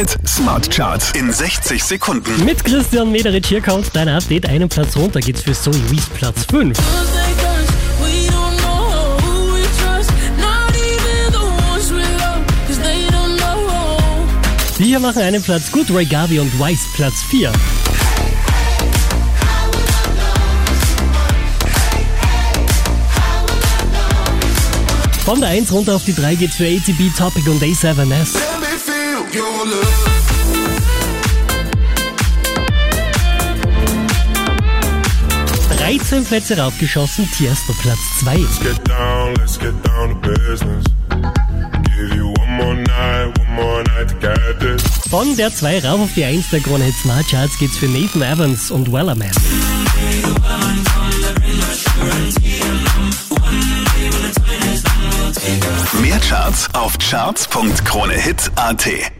Hit Smart Charts in 60 Sekunden. Mit Christian Mederich hier kommt dein Update. Einen Platz runter geht's für Zoe Wees Platz 5. Die hier machen einen Platz gut. Ray Garvey und Weiss Platz 4. Von der 1 runter auf die 3 geht's für ATB, Topic und A7S. 13 Plätze raufgeschossen, Tiesto Platz 2. Get down, let's get down to business. Give you one more night, one more night to get this. Von der 2 rauf auf die 1 der Krone Hit Smart Charts geht's für Nathan Evans und Wellerman. Mehr Charts auf charts.kronehit.at.